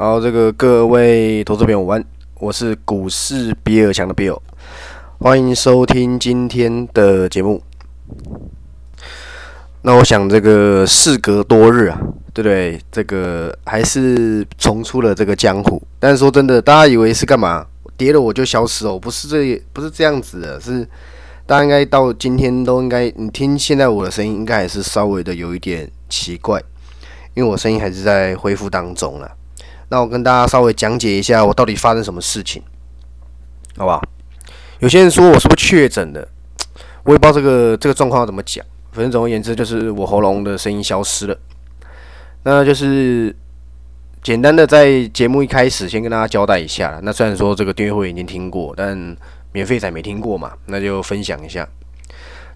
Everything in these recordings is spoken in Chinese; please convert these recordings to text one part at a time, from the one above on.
好，这个各位投资朋友晚，我是股市比尔强的 Bill，欢迎收听今天的节目。那我想这个事隔多日啊，对不对？这个还是重出了这个江湖。但是说真的，大家以为是干嘛？跌了我就消失哦？不是这，不是这样子的，是大家应该到今天都应该，你听现在我的声音，应该还是稍微的有一点奇怪，因为我声音还是在恢复当中了。那我跟大家稍微讲解一下，我到底发生什么事情，好不好？有些人说我是不是确诊的，我也不知道这个这个状况要怎么讲。反正总而言之，就是我喉咙的声音消失了。那就是简单的在节目一开始先跟大家交代一下。那虽然说这个订阅会已经听过，但免费仔没听过嘛，那就分享一下。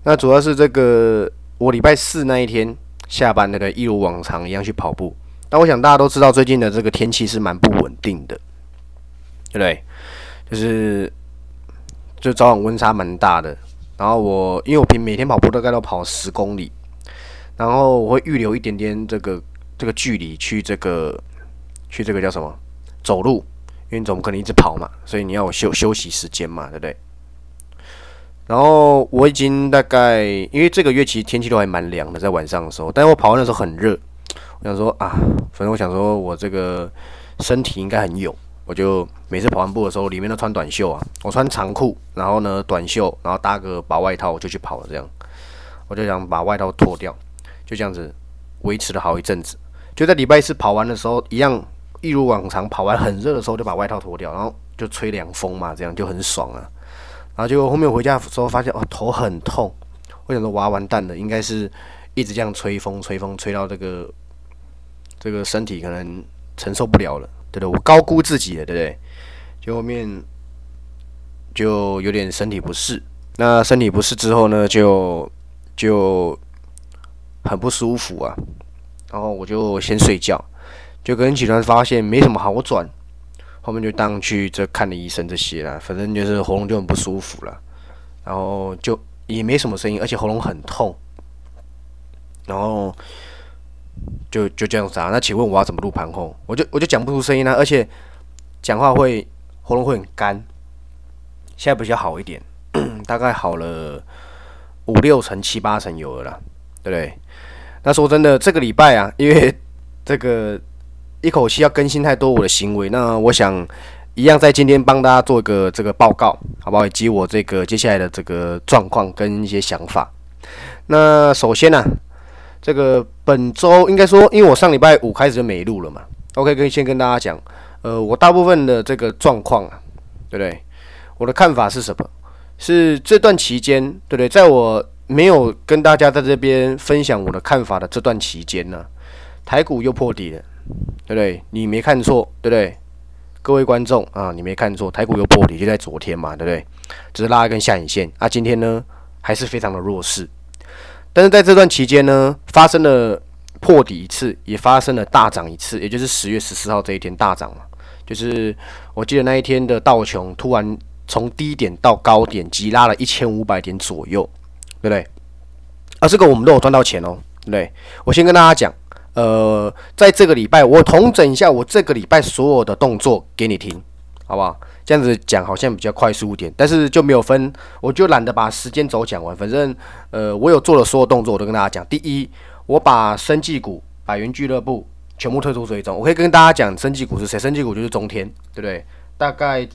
那主要是这个我礼拜四那一天下班，那个一如往常一样去跑步。那我想大家都知道，最近的这个天气是蛮不稳定的，对不对？就是就早晚温差蛮大的。然后我因为我平每天跑步大概都跑十公里，然后我会预留一点点这个这个距离去这个去这个叫什么走路，因为总不可能一直跑嘛，所以你要有休休息时间嘛，对不对？然后我已经大概因为这个月其实天气都还蛮凉的，在晚上的时候，但是我跑完的时候很热。想说啊，反正我想说，我这个身体应该很勇，我就每次跑完步的时候，里面都穿短袖啊，我穿长裤，然后呢短袖，然后搭个薄外套，我就去跑了。这样，我就想把外套脱掉，就这样子维持了好一阵子。就在礼拜四跑完的时候，一样一如往常，跑完很热的时候就把外套脱掉，然后就吹凉风嘛，这样就很爽啊。然后结果后面回家的时候发现哦头很痛，我想说哇完蛋了，应该是一直这样吹风吹风吹到这个。这个身体可能承受不了了，对不对？我高估自己了，对不对？就后面就有点身体不适，那身体不适之后呢，就就很不舒服啊。然后我就先睡觉，就跟起床发现没什么好转，后面就当去这看了医生这些了，反正就是喉咙就很不舒服了，然后就也没什么声音，而且喉咙很痛，然后。就就这样子啊？那请问我要怎么录盘后？我就我就讲不出声音啊，而且讲话会喉咙会很干。现在比较好一点，大概好了五六成、七八成有了啦，对不对？那说真的，这个礼拜啊，因为这个一口气要更新太多我的行为，那我想一样在今天帮大家做一个这个报告，好不好？以及我这个接下来的这个状况跟一些想法。那首先呢？这个本周应该说，因为我上礼拜五开始就没录了嘛。OK，可以先跟大家讲，呃，我大部分的这个状况啊，对不对？我的看法是什么？是这段期间，对不对？在我没有跟大家在这边分享我的看法的这段期间呢，台股又破底了，对不对？你没看错，对不对？各位观众啊，你没看错，台股又破底，就在昨天嘛，对不对？只是拉一根下影线啊，今天呢还是非常的弱势。但是在这段期间呢，发生了破底一次，也发生了大涨一次，也就是十月十四号这一天大涨嘛。就是我记得那一天的道琼突然从低点到高点急拉了一千五百点左右，对不对？啊，这个我们都有赚到钱哦，对不对？我先跟大家讲，呃，在这个礼拜我统整一下我这个礼拜所有的动作给你听，好不好？这样子讲好像比较快速一点，但是就没有分，我就懒得把时间轴讲完。反正，呃，我有做的所有动作，我都跟大家讲。第一，我把生技股、百元俱乐部全部退出追踪。我可以跟大家讲，生技股是谁？生技股就是中天，对不对？大概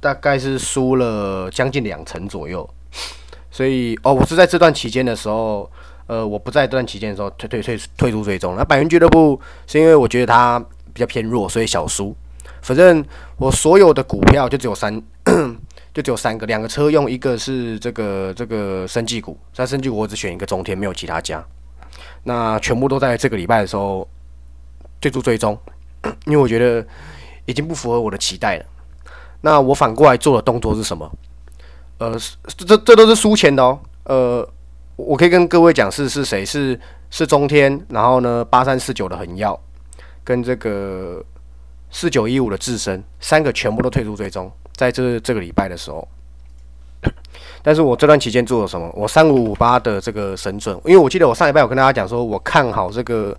大概是输了将近两成左右。所以，哦，我是在这段期间的时候，呃，我不在这段期间的时候退退退退出追踪。那百元俱乐部是因为我觉得它比较偏弱，所以小输。反正我所有的股票就只有三，就只有三个，两个车用，一个是这个这个生技股。在生技股我只选一个中天，没有其他家。那全部都在这个礼拜的时候退出追踪，因为我觉得已经不符合我的期待了。那我反过来做的动作是什么？呃，这这都是输钱的哦。呃，我可以跟各位讲是是谁？是是中天，然后呢八三四九的恒耀，跟这个。四九一五的自身三个全部都退出追踪，在这这个礼拜的时候，但是我这段期间做了什么？我三五五八的这个神准，因为我记得我上礼拜有跟大家讲说，我看好这个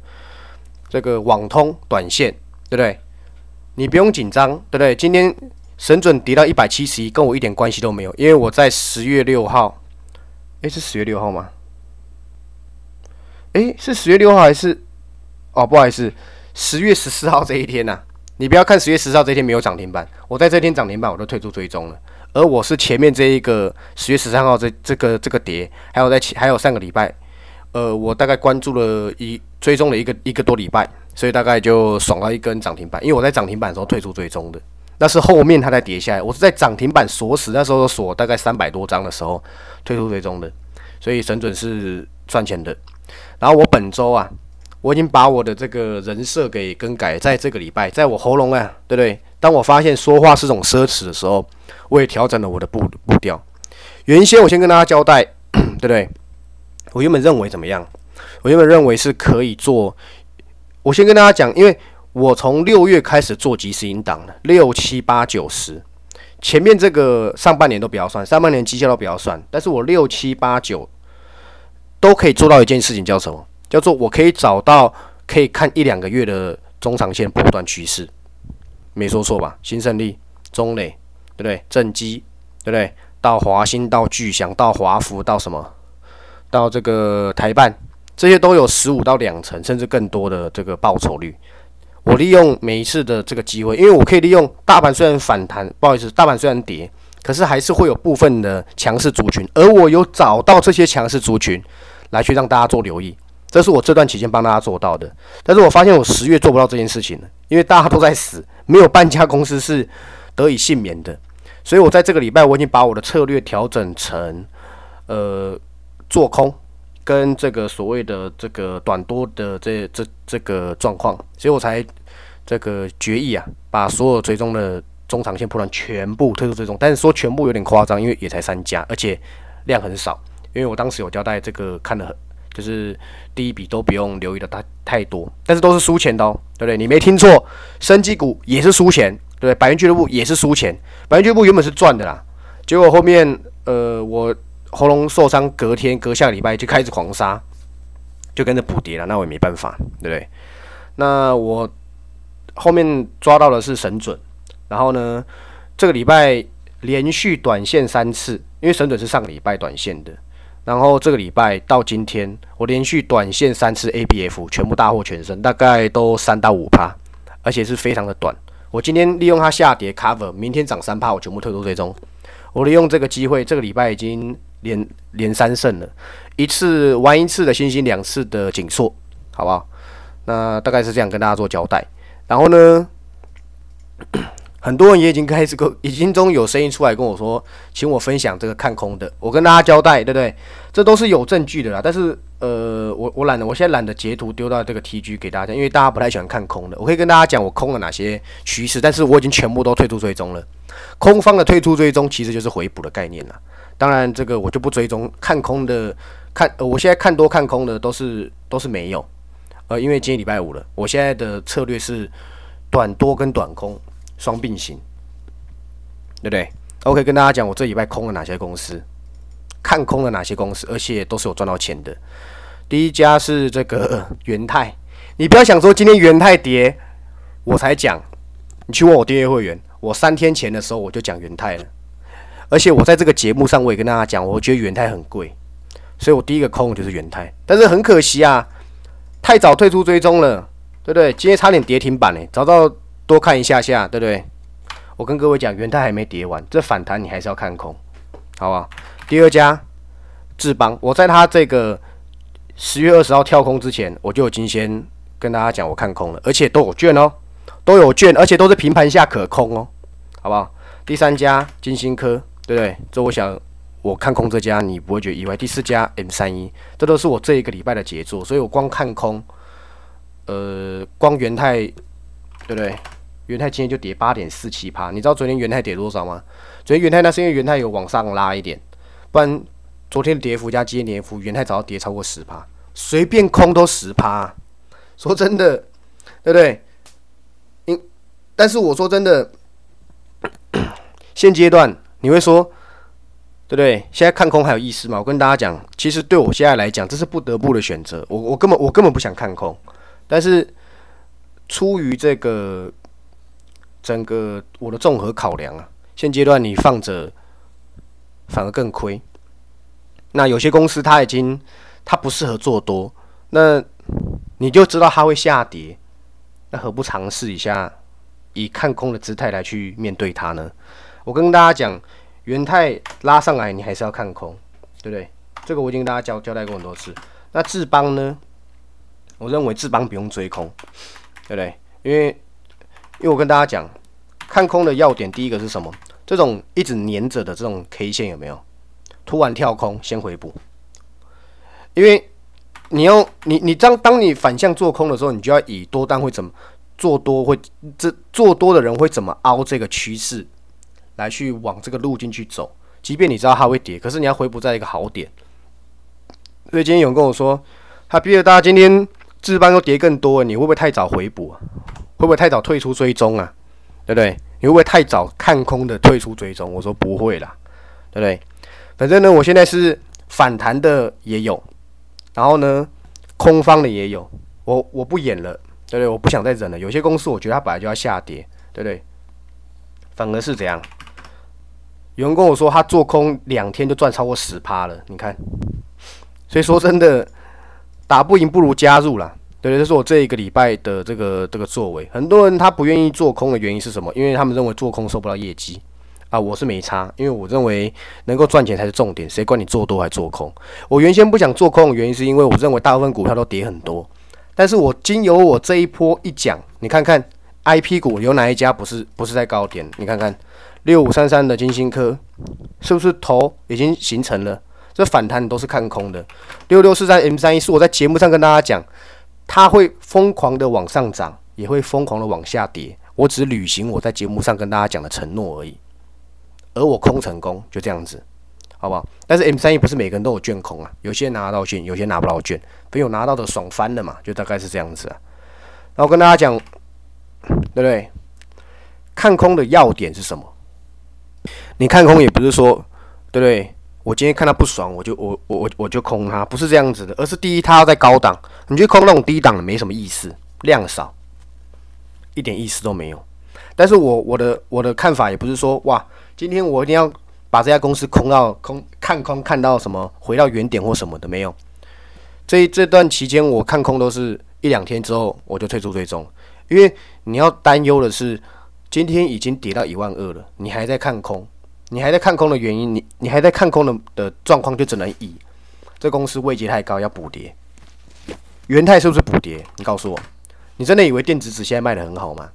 这个网通短线，对不对？你不用紧张，对不对？今天神准跌到一百七十一，跟我一点关系都没有，因为我在十月六号，诶，是十月六号吗？诶，是十月六号还是？哦，不好意思，十月十四号这一天呐。你不要看十月十号这天没有涨停板，我在这天涨停板我都退出追踪了。而我是前面这一个十月十三号这这个这个跌，还有在还有上个礼拜，呃，我大概关注了一追踪了一个一个多礼拜，所以大概就爽了一根涨停板。因为我在涨停板的时候退出追踪的，那是后面它在跌下来，我是在涨停板锁死，那时候锁大概三百多张的时候退出追踪的，所以神准是赚钱的。然后我本周啊。我已经把我的这个人设给更改，在这个礼拜，在我喉咙啊，对不对？当我发现说话是种奢侈的时候，我也调整了我的步步调。原先我先跟大家交代，对不对？我原本认为怎么样？我原本认为是可以做。我先跟大家讲，因为我从六月开始做即时引导了，六七八九十，前面这个上半年都不要算，上半年绩效都不要算，但是我六七八九都可以做到一件事情，叫什么？叫做我可以找到可以看一两个月的中长线波段趋势，没说错吧？新胜利、中磊，对不对？正基，对不对？到华兴、到巨祥、到华福、到什么？到这个台办，这些都有十五到两成，甚至更多的这个报酬率。我利用每一次的这个机会，因为我可以利用大盘虽然反弹，不好意思，大盘虽然跌，可是还是会有部分的强势族群，而我有找到这些强势族群来去让大家做留意。这是我这段期间帮大家做到的，但是我发现我十月做不到这件事情了，因为大家都在死，没有半家公司是得以幸免的，所以我在这个礼拜我已经把我的策略调整成，呃，做空跟这个所谓的这个短多的这这这个状况，所以我才这个决议啊，把所有追踪的中长线破断全部推出追踪，但是说全部有点夸张，因为也才三家，而且量很少，因为我当时有交代这个看的很。就是第一笔都不用留意的太太多，但是都是输钱的哦，对不对？你没听错，生机股也是输钱，对不对？百元俱乐部也是输钱，百元俱乐部原本是赚的啦，结果后面呃我喉咙受伤，隔天隔下礼拜就开始狂杀，就跟着补跌了，那我也没办法，对不对？那我后面抓到的是神准，然后呢这个礼拜连续短线三次，因为神准是上个礼拜短线的。然后这个礼拜到今天，我连续短线三次 ABF 全部大获全胜，大概都三到五趴，而且是非常的短。我今天利用它下跌 cover，明天涨三趴，我全部退出追踪。我利用这个机会，这个礼拜已经连连三胜了，一次玩一次的星星，两次的紧缩，好不好？那大概是这样跟大家做交代。然后呢？很多人也已经开始跟，已经中有声音出来跟我说，请我分享这个看空的。我跟大家交代，对不对？这都是有证据的啦。但是，呃，我我懒得，我现在懒得截图丢到这个 TG 给大家，因为大家不太喜欢看空的。我可以跟大家讲我空了哪些趋势，但是我已经全部都退出追踪了。空方的退出追踪其实就是回补的概念了。当然，这个我就不追踪看空的，看我现在看多看空的都是都是没有。呃，因为今天礼拜五了，我现在的策略是短多跟短空。双并行，对不对？OK，跟大家讲，我这礼拜空了哪些公司，看空了哪些公司，而且都是有赚到钱的。第一家是这个 元泰，你不要想说今天元泰跌，我才讲，你去问我订阅会员，我三天前的时候我就讲元泰了，而且我在这个节目上我也跟大家讲，我觉得元泰很贵，所以我第一个空就是元泰，但是很可惜啊，太早退出追踪了，对不对？今天差点跌停板呢，找到。多看一下下，对不对？我跟各位讲，元泰还没跌完，这反弹你还是要看空，好不好？第二家智邦，我在它这个十月二十号跳空之前，我就已经先跟大家讲，我看空了，而且都有券哦，都有券，而且都是平盘下可空哦，好不好？第三家金星科，对不对？这我想我看空这家，你不会觉得意外。第四家 M 三一，这都是我这一个礼拜的杰作，所以我光看空，呃，光元泰，对不对？元泰今天就跌八点四七趴，你知道昨天元泰跌多少吗？昨天元泰那是因为元泰有往上拉一点，不然昨天的跌幅加今天跌幅，元泰早要跌超过十趴，随便空都十趴。说真的，对不对？因但是我说真的，现阶段你会说，对不对？现在看空还有意思吗？我跟大家讲，其实对我现在来讲，这是不得不的选择。我我根本我根本不想看空，但是出于这个。整个我的综合考量啊，现阶段你放着反而更亏。那有些公司它已经它不适合做多，那你就知道它会下跌，那何不尝试一下，以看空的姿态来去面对它呢？我跟大家讲，元泰拉上来你还是要看空，对不对？这个我已经跟大家交交代过很多次。那智邦呢？我认为智邦不用追空，对不对？因为因为我跟大家讲，看空的要点第一个是什么？这种一直粘着的这种 K 线有没有？突然跳空，先回补。因为你要你你当当你反向做空的时候，你就要以多单会怎么做多会这做多的人会怎么凹这个趋势来去往这个路径去走。即便你知道它会跌，可是你要回补在一个好点。所以今天有人跟我说，他比尔大今天智邦又跌更多，你会不会太早回补啊？会不会太早退出追踪啊？对不对？你会不会太早看空的退出追踪？我说不会啦，对不对？反正呢，我现在是反弹的也有，然后呢，空方的也有。我我不演了，对不对？我不想再忍了。有些公司我觉得它本来就要下跌，对不对？反而是怎样？有人跟我说他做空两天就赚超过十趴了，你看。所以说真的，打不赢不如加入啦。对，这是我这一个礼拜的这个这个作为。很多人他不愿意做空的原因是什么？因为他们认为做空收不到业绩。啊，我是没差，因为我认为能够赚钱才是重点，谁管你做多还做空？我原先不想做空的原因是因为我认为大部分股票都跌很多，但是我经由我这一波一讲，你看看 I P 股有哪一家不是不是在高点？你看看六五三三的金星科是不是头已经形成了？这反弹都是看空的。六六四三 M 三一是我在节目上跟大家讲，它会疯狂的往上涨，也会疯狂的往下跌，我只履行我在节目上跟大家讲的承诺而已。而我空成功，就这样子，好不好？但是 M 三一不是每个人都有券空啊，有些人拿到券，有些拿不到券。朋友拿到的爽翻了嘛，就大概是这样子啊。然后跟大家讲，对不对？看空的要点是什么？你看空也不是说，对不对？我今天看他不爽，我就我我我我就空它，不是这样子的。而是第一，它要在高档，你去空那种低档的没什么意思，量少，一点意思都没有。但是我我的我的看法也不是说哇。今天我一定要把这家公司空到空看空看到什么回到原点或什么的没有。这这段期间我看空都是一两天之后我就退出追踪，因为你要担忧的是今天已经跌到一万二了，你还在看空，你还在看空的原因，你你还在看空的的状况就只能以这公司位阶太高要补跌。元泰是不是补跌？你告诉我，你真的以为电子纸现在卖的很好吗？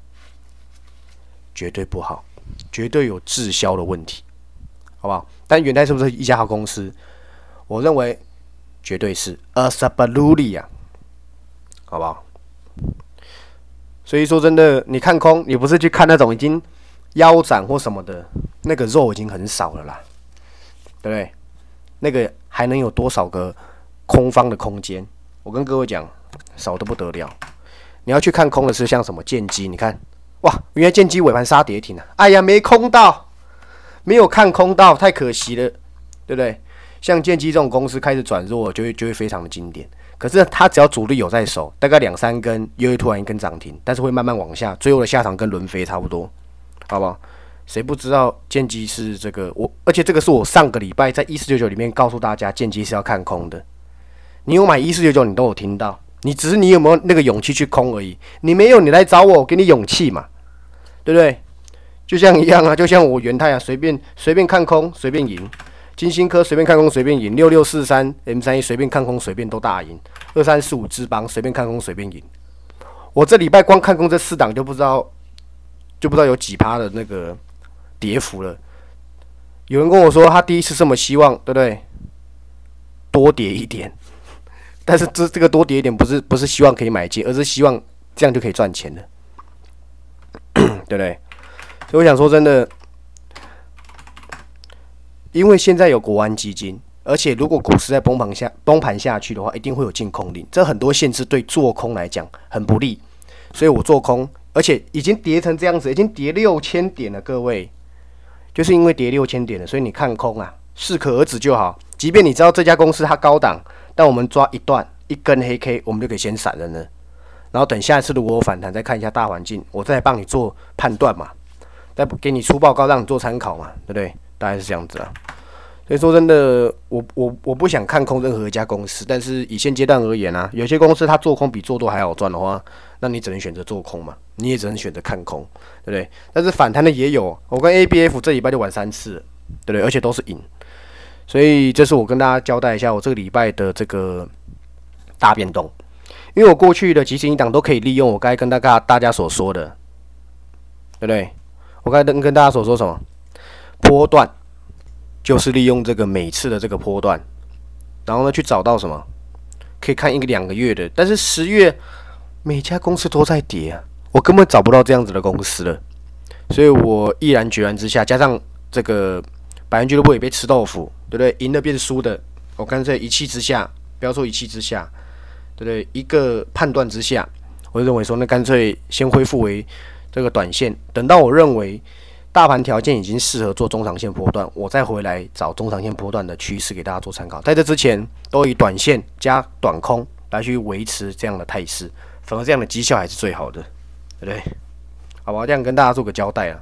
绝对不好。绝对有滞销的问题，好不好？但元泰是不是一家好公司？我认为绝对是 a s a b l u l y 啊，好不好？所以说真的，你看空，你不是去看那种已经腰斩或什么的，那个肉已经很少了啦，对不对？那个还能有多少个空方的空间？我跟各位讲，少的不得了。你要去看空的是像什么剑机？你看。哇！原来剑机尾盘杀跌停啊！哎呀，没空到，没有看空到，太可惜了，对不对？像剑机这种公司开始转弱，就会就会非常的经典。可是它只要主力有在手，大概两三根又会突然一根涨停，但是会慢慢往下，最后的下场跟轮飞差不多，好不好？谁不知道剑机是这个？我而且这个是我上个礼拜在一四九九里面告诉大家，剑机是要看空的。你有买一四九九，你都有听到。你只是你有没有那个勇气去空而已，你没有，你来找我，给你勇气嘛，对不对？就像一样啊，就像我元泰啊，随便随便看空，随便赢；金星科随便看空，随便赢；六六四三 M 三一随便看空，随便都大赢；二三四五智邦随便看空，随便赢。我这礼拜光看空这四档就不知道就不知道有几趴的那个跌幅了。有人跟我说他第一次这么希望，对不对？多跌一点。但是这这个多跌一点，不是不是希望可以买进，而是希望这样就可以赚钱了，对不对？所以我想说，真的，因为现在有国安基金，而且如果股市在崩盘下崩盘下去的话，一定会有净空令，这很多限制对做空来讲很不利。所以我做空，而且已经跌成这样子，已经跌六千点了，各位，就是因为跌六千点了，所以你看空啊，适可而止就好。即便你知道这家公司它高档。但我们抓一段一根黑 K，我们就可以先闪人了。然后等下一次如果我反弹，再看一下大环境，我再帮你做判断嘛，再给你出报告让你做参考嘛，对不对？大概是这样子啊。所以说真的，我我我不想看空任何一家公司，但是以现阶段而言啊，有些公司它做空比做多还好赚的话，那你只能选择做空嘛，你也只能选择看空，对不对？但是反弹的也有，我跟 A B F 这礼拜就玩三次，对不对？而且都是赢，所以这是我跟大家交代一下我这个礼拜的这个大变动，因为我过去的即行一档都可以利用我刚才跟大家大家所说的，对不对？我刚才跟跟大家所说什么波段。就是利用这个每次的这个波段，然后呢去找到什么可以看一个两个月的，但是十月每家公司都在跌啊，我根本找不到这样子的公司了，所以我毅然决然之下，加上这个百元俱乐部也被吃豆腐，对不对？赢的变输的，我干脆一气之下，不要说一气之下，对不对？一个判断之下，我就认为说，那干脆先恢复为这个短线，等到我认为。大盘条件已经适合做中长线波段，我再回来找中长线波段的趋势给大家做参考。在这之前，都以短线加短空来去维持这样的态势，反而这样的绩效还是最好的，对不对？好吧，这样跟大家做个交代啊。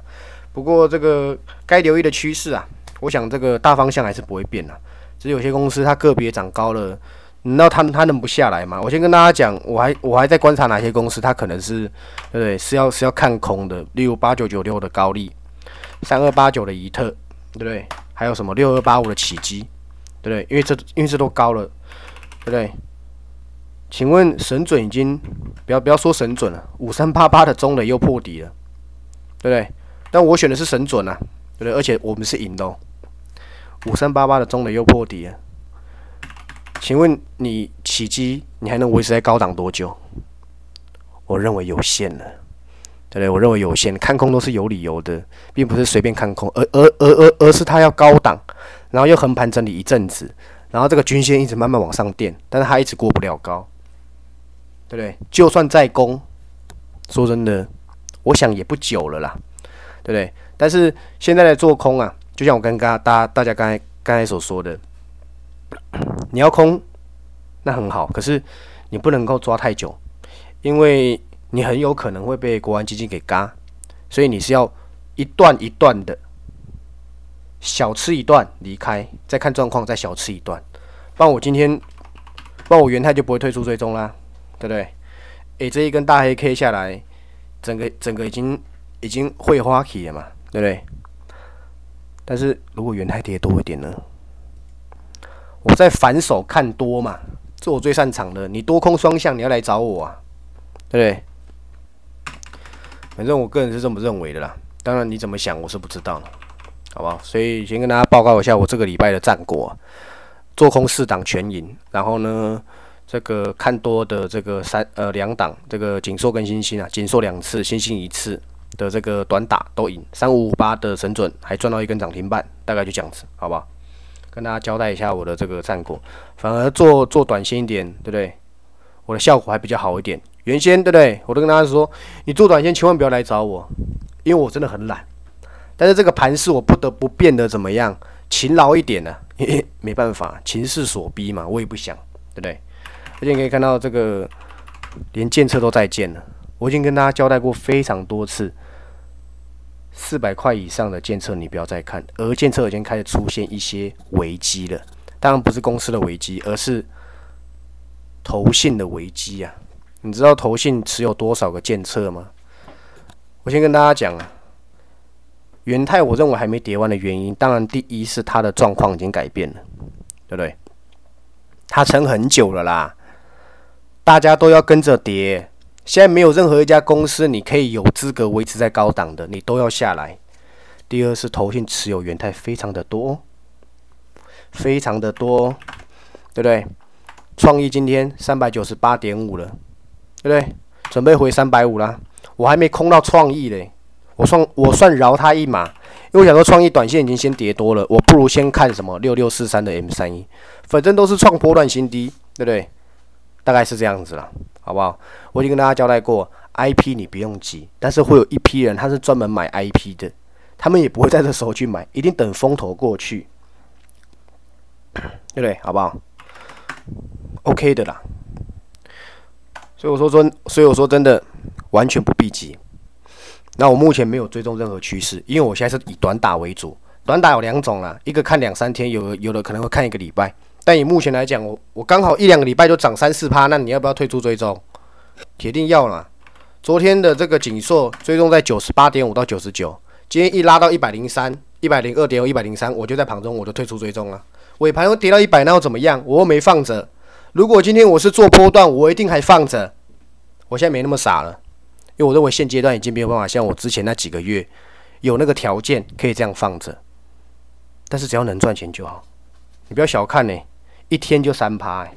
不过这个该留意的趋势啊，我想这个大方向还是不会变的。只是有些公司它个别涨高了，难道它它能不下来吗？我先跟大家讲，我还我还在观察哪些公司它可能是对不对？是要是要看空的，例如八九九六的高利。三二八九的怡特，对不对？还有什么六二八五的起基，对不对？因为这因为这都高了，对不对？请问神准已经不要不要说神准了，五三八八的中磊又破底了，对不对？但我选的是神准啊，对不对？而且我们是赢的哦。五三八八的中磊又破底了，请问你起基你还能维持在高档多久？我认为有限了。对对？我认为有限，看空都是有理由的，并不是随便看空，而而而而而是它要高档，然后又横盘整理一阵子，然后这个均线一直慢慢往上垫，但是它一直过不了高，对不对？就算再攻，说真的，我想也不久了啦，对不对？但是现在的做空啊，就像我跟刚大大家刚才刚才所说的，你要空，那很好，可是你不能够抓太久，因为。你很有可能会被国安基金给嘎，所以你是要一段一段的小吃一段离开，再看状况再小吃一段。不然我今天，不然我元泰就不会退出追踪啦，对不对？诶，这一根大黑 K 下来，整个整个已经已经会花起了嘛，对不对？但是如果元泰跌多一点呢？我在反手看多嘛，这我最擅长的。你多空双向，你要来找我啊，对不对？反正我个人是这么认为的啦，当然你怎么想我是不知道，好不好？所以先跟大家报告一下我这个礼拜的战果，做空四档全赢，然后呢，这个看多的这个三呃两档，这个锦硕跟星星啊，锦硕两次，星星一次的这个短打都赢，三五五八的神准还赚到一根涨停板，大概就这样子，好不好？跟大家交代一下我的这个战果，反而做做短线一点，对不对？我的效果还比较好一点。原先对不对？我都跟大家说，你做短线千万不要来找我，因为我真的很懒。但是这个盘势我不得不变得怎么样？勤劳一点呢？没办法，情势所逼嘛，我也不想，对不对？而且你可以看到这个连建测都在建了，我已经跟大家交代过非常多次，四百块以上的建测你不要再看，而建测已经开始出现一些危机了。当然不是公司的危机，而是投信的危机啊。你知道投信持有多少个建测吗？我先跟大家讲啊，元泰我认为还没跌完的原因，当然第一是它的状况已经改变了，对不对？它撑很久了啦，大家都要跟着跌，现在没有任何一家公司你可以有资格维持在高档的，你都要下来。第二是投信持有元泰非常的多，非常的多，对不对？创意今天三百九十八点五了。对不对？准备回三百五啦，我还没空到创意嘞，我算我算饶他一马，因为我想说创意短线已经先跌多了，我不如先看什么六六四三的 M 三一，反正都是创波段新低，对不对？大概是这样子了，好不好？我已经跟大家交代过，IP 你不用急，但是会有一批人他是专门买 IP 的，他们也不会在这时候去买，一定等风头过去，对不对？好不好？OK 的啦。所以我说真，所以我说真的，完全不必急。那我目前没有追踪任何趋势，因为我现在是以短打为主。短打有两种啦，一个看两三天，有有的可能会看一个礼拜。但以目前来讲，我我刚好一两个礼拜就涨三四趴，那你要不要退出追踪？铁定要啦。昨天的这个紧缩追踪在九十八点五到九十九，今天一拉到一百零三、一百零二点五、一百零三，我就在盘中我就退出追踪了。尾盘又跌到一百，那又怎么样？我又没放着。如果今天我是做波段，我一定还放着。我现在没那么傻了。因为我认为现阶段已经没有办法像我之前那几个月有那个条件可以这样放着，但是只要能赚钱就好。你不要小看呢，一天就三趴，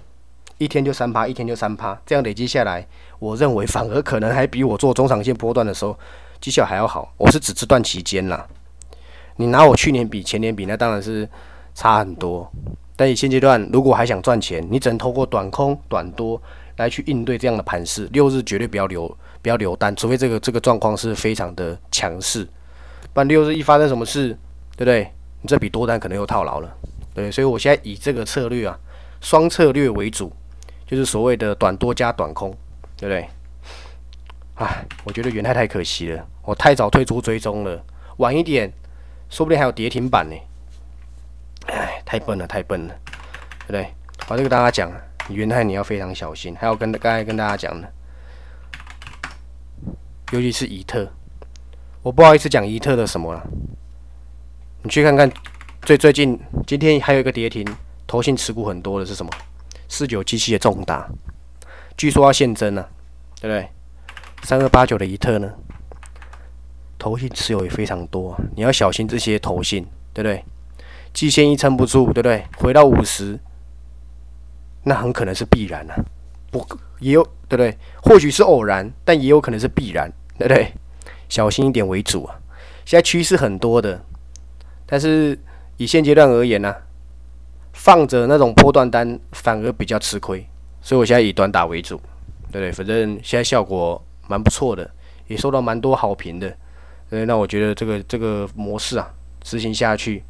一天就三趴，一天就三趴，这样累积下来，我认为反而可能还比我做中长线波段的时候绩效还要好。我是指这段期间啦，你拿我去年比前年比，那当然是差很多。但以现阶段，如果还想赚钱，你只能透过短空、短多来去应对这样的盘势。六日绝对不要留。不要留单，除非这个这个状况是非常的强势，不然六日一发生什么事，对不对？你这笔多单可能又套牢了，对。所以我现在以这个策略啊，双策略为主，就是所谓的短多加短空，对不对？唉，我觉得元泰太可惜了，我太早退出追踪了，晚一点，说不定还有跌停板呢。太笨了，太笨了，对不对？我就跟大家讲，元泰你要非常小心，还有跟刚才跟大家讲的。尤其是伊特，我不好意思讲伊特的什么了。你去看看，最最近今天还有一个跌停，投信持股很多的是什么？四九七七的重达，据说要现增了，对不对？三二八九的伊特呢，投信持有也非常多，你要小心这些投信，对不对？季线一撑不住，对不对？回到五十，那很可能是必然啊，不也有对不对？或许是偶然，但也有可能是必然。对不对？小心一点为主啊！现在趋势很多的，但是以现阶段而言呢，放着那种波段单反而比较吃亏，所以我现在以短打为主，对不对？反正现在效果蛮不错的，也受到蛮多好评的。所以，那我觉得这个这个模式啊，执行下去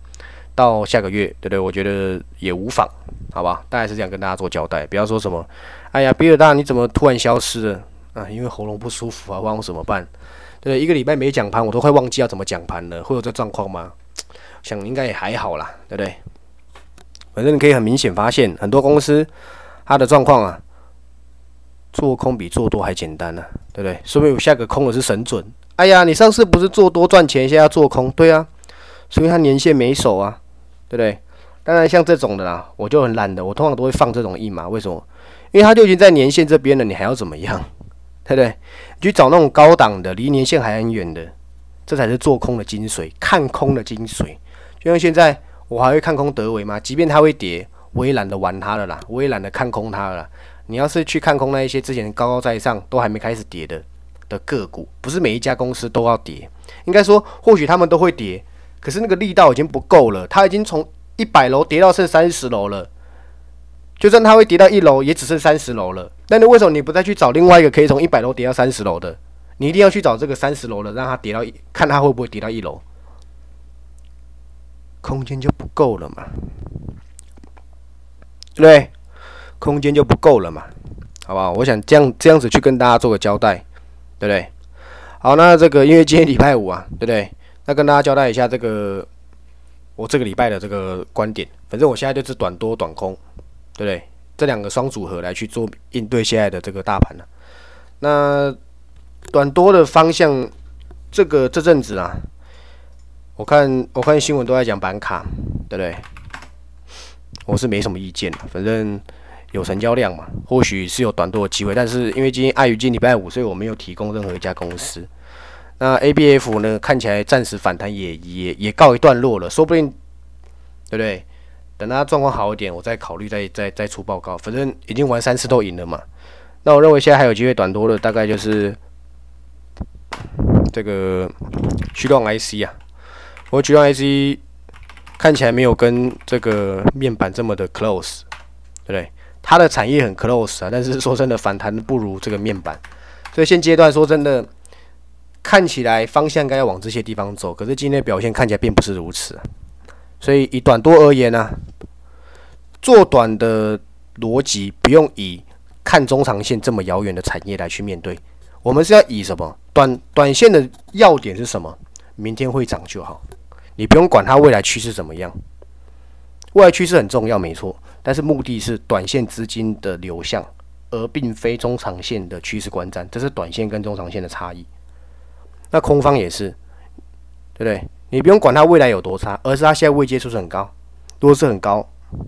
到下个月，对不对？我觉得也无妨，好吧？大概是这样跟大家做交代，不要说什么，哎呀，比尔大你怎么突然消失了？啊，因为喉咙不舒服啊，忘我怎么办？对，一个礼拜没讲盘，我都快忘记要怎么讲盘了。会有这状况吗？想应该也还好啦，对不对？反正你可以很明显发现，很多公司它的状况啊，做空比做多还简单呢，对不对？说明我下个空的是神准。哎呀，你上次不是做多赚钱，现在要做空？对啊，所以它年限没守啊，对不对？当然像这种的啦，我就很懒的，我通常都会放这种一码。为什么？因为它就已经在年线这边了，你还要怎么样？对不对？你去找那种高档的，离年线还很远的，这才是做空的精髓，看空的精髓。就像现在，我还会看空德维吗？即便它会跌，我也懒得玩它了啦，我也懒得看空它了。你要是去看空那一些之前高高在上都还没开始跌的的个股，不是每一家公司都要跌，应该说或许他们都会跌，可是那个力道已经不够了，它已经从一百楼跌到剩三十楼了。就算它会跌到一楼，也只剩三十楼了。那你为什么你不再去找另外一个可以从一百楼跌到三十楼的？你一定要去找这个三十楼的，让它跌到一，看它会不会跌到一楼，空间就不够了嘛？对，空间就不够了嘛？好不好？我想这样这样子去跟大家做个交代，对不对？好，那这个因为今天礼拜五啊，对不对？那跟大家交代一下这个我这个礼拜的这个观点。反正我现在就是短多短空。对不对？这两个双组合来去做应对现在的这个大盘呢？那短多的方向，这个这阵子啊，我看我看新闻都在讲板卡，对不对？我是没什么意见反正有成交量嘛，或许是有短多的机会。但是因为今天碍于今礼拜五，所以我没有提供任何一家公司。那 A B F 呢，看起来暂时反弹也也也告一段落了，说不定，对不对？等他状况好一点，我再考虑再再再出报告。反正已经玩三次都赢了嘛。那我认为现在还有机会短多的，大概就是这个驱动 IC 啊。我驱动 IC 看起来没有跟这个面板这么的 close，对不对？它的产业很 close 啊，但是说真的反弹不如这个面板。所以现阶段说真的，看起来方向该要往这些地方走，可是今天的表现看起来并不是如此。所以以短多而言呢，做短的逻辑不用以看中长线这么遥远的产业来去面对。我们是要以什么短短线的要点是什么？明天会涨就好，你不用管它未来趋势怎么样。未来趋势很重要，没错，但是目的是短线资金的流向，而并非中长线的趋势观战，这是短线跟中长线的差异。那空方也是，对不对？你不用管它未来有多差，而是它现在未接触是很高，如果是很高，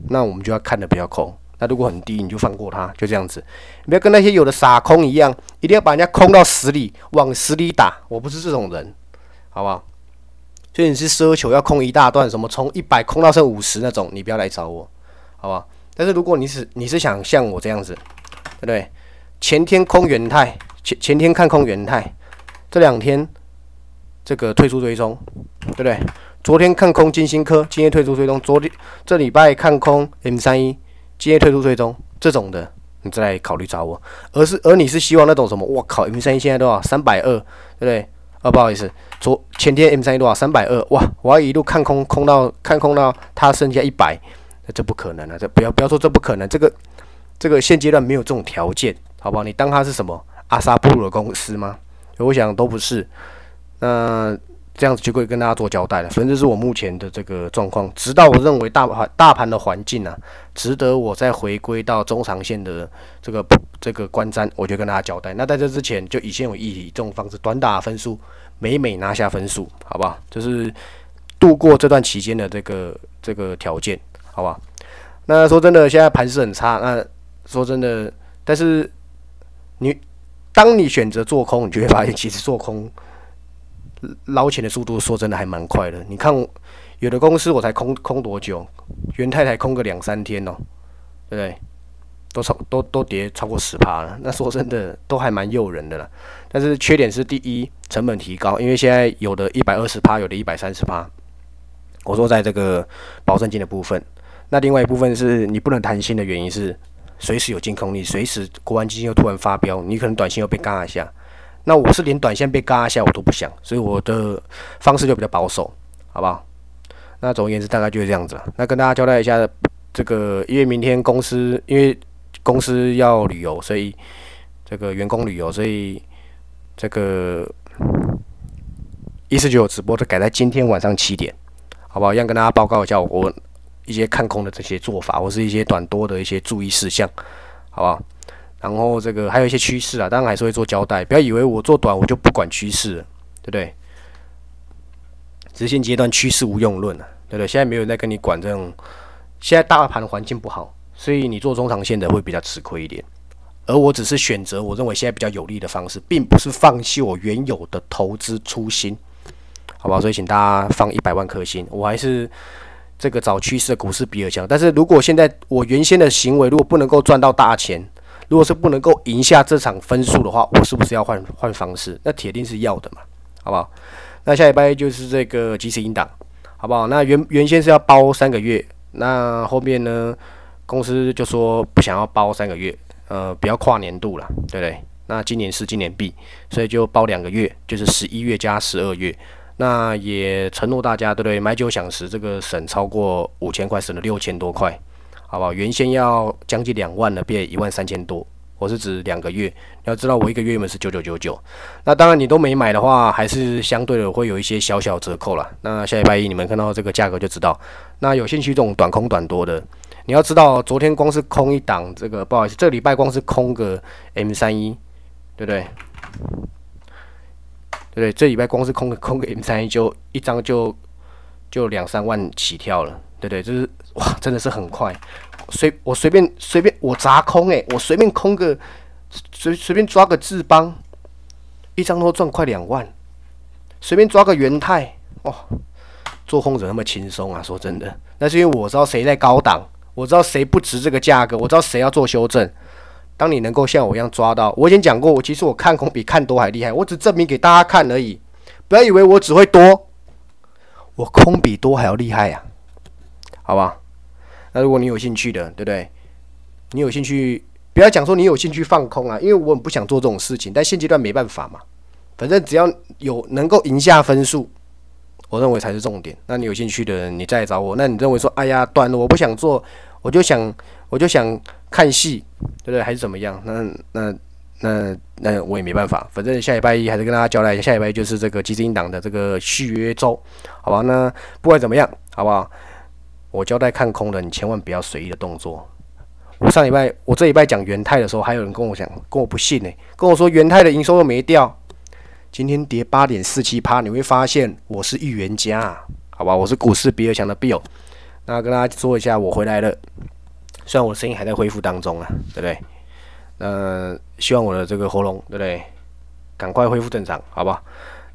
那我们就要看的比较空。那如果很低，你就放过它，就这样子。你不要跟那些有的傻空一样，一定要把人家空到死里，往死里打。我不是这种人，好不好？所以你是奢求要空一大段，什么从一百空到剩五十那种，你不要来找我，好不好？但是如果你是你是想像我这样子，对不对？前天空元泰，前前天看空元泰，这两天这个退出追踪，对不对？昨天看空金星科，今天退出追踪。昨天这礼拜看空 M 三一。今天退出追踪这种的，你再来考虑找我。而是而你是希望那种什么？我靠，M 三一现在多少？三百二，对不对？啊，不好意思，昨前天 M 三一多少？三百二，哇！我要一路看空，空到看空到它剩下一百，那这不可能啊！这不要不要说这不可能，这个这个现阶段没有这种条件，好不好？你当它是什么阿萨布鲁的公司吗？我想都不是。那。这样子就会跟大家做交代了。反正这是我目前的这个状况，直到我认为大盘大盘的环境啊，值得我再回归到中长线的这个这个观瞻，我就跟大家交代。那在这之前，就以现有议题这种方式短打分数，每每拿下分数，好不好？就是度过这段期间的这个这个条件，好不好？那说真的，现在盘势很差。那说真的，但是你当你选择做空，你就会发现，其实做空。捞钱的速度，说真的还蛮快的。你看，有的公司我才空空多久？元太太空个两三天哦，对不对？都超都都跌超过十趴了。那说真的，都还蛮诱人的了。但是缺点是，第一，成本提高，因为现在有的一百二十趴，有的一百三十趴。我说在这个保证金的部分，那另外一部分是你不能谈心的原因是，随时有净空力，随时国安基金又突然发飙，你可能短信又被嘎一下。那我是连短线被嘎一下我都不想，所以我的方式就比较保守，好不好？那总而言之，大概就是这样子了。那跟大家交代一下，这个因为明天公司因为公司要旅游，所以这个员工旅游，所以这个一四九直播就改在今天晚上七点，好不好？一样跟大家报告一下我一些看空的这些做法，或是一些短多的一些注意事项，好不好？然后这个还有一些趋势啊，当然还是会做交代。不要以为我做短我就不管趋势，对不对？直线阶段趋势无用论啊，对不对？现在没有人在跟你管这种。现在大盘环境不好，所以你做中长线的会比较吃亏一点。而我只是选择我认为现在比较有利的方式，并不是放弃我原有的投资初心，好不好？所以请大家放一百万颗心，我还是这个找趋势的股市比尔强。但是如果现在我原先的行为如果不能够赚到大钱，如果是不能够赢下这场分数的话，我是不是要换换方式？那铁定是要的嘛，好不好？那下礼拜就是这个即时引档，好不好？那原原先是要包三个月，那后面呢，公司就说不想要包三个月，呃，不要跨年度了，对不对？那今年是今年币，所以就包两个月，就是十一月加十二月。那也承诺大家，对不对？买九享十，这个省超过五千块，省了六千多块。好不好？原先要将近两万了，变一万三千多。我是指两个月，你要知道我一个月原本是九九九九。那当然你都没买的话，还是相对的会有一些小小折扣了。那下礼拜一你们看到这个价格就知道。那有兴趣这种短空短多的，你要知道昨天光是空一档，这个不好意思，这礼拜光是空个 M 三一，对不对？对不对？这礼拜光是空个空个 M 三一，就一张就就两三万起跳了。对对，就是哇，真的是很快，随我随便随便我砸空诶，我随便空个随随便抓个智邦，一张都赚快两万，随便抓个元泰，哇，做空者那么轻松啊？说真的，那是因为我知道谁在高档，我知道谁不值这个价格，我知道谁要做修正。当你能够像我一样抓到，我以前讲过，我其实我看空比看多还厉害，我只证明给大家看而已。不要以为我只会多，我空比多还要厉害呀。好吧，那如果你有兴趣的，对不对？你有兴趣，不要讲说你有兴趣放空啊，因为我很不想做这种事情，但现阶段没办法嘛。反正只要有能够赢下分数，我认为才是重点。那你有兴趣的人，你再来找我。那你认为说，哎呀，短了我不想做，我就想我就想看戏，对不对？还是怎么样？那那那那我也没办法，反正下礼拜一还是跟大家交代一下，下礼拜一就是这个基金党的这个续约周，好吧？那不管怎么样，好不好？我交代看空的，你千万不要随意的动作。我上礼拜，我这礼拜讲元泰的时候，还有人跟我讲，跟我不信呢，跟我说元泰的营收又没掉，今天跌八点四七趴，你会发现我是预言家，好吧？我是股市比尔强的 Bill，那跟大家说一下，我回来了，虽然我的声音还在恢复当中啊，对不对？那希望我的这个喉咙，对不对？赶快恢复正常，好不好？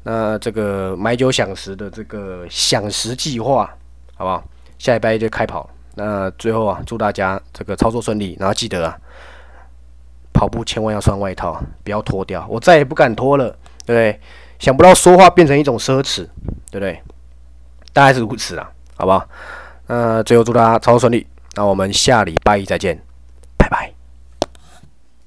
那这个买酒享食的这个享食计划，好不好？下一拜就开跑。那最后啊，祝大家这个操作顺利。然后记得啊，跑步千万要穿外套，不要脱掉。我再也不敢脱了，对不对？想不到说话变成一种奢侈，对不对？大概是如此啊，好不好？那最后祝大家操作顺利。那我们下礼拜一再见，拜拜。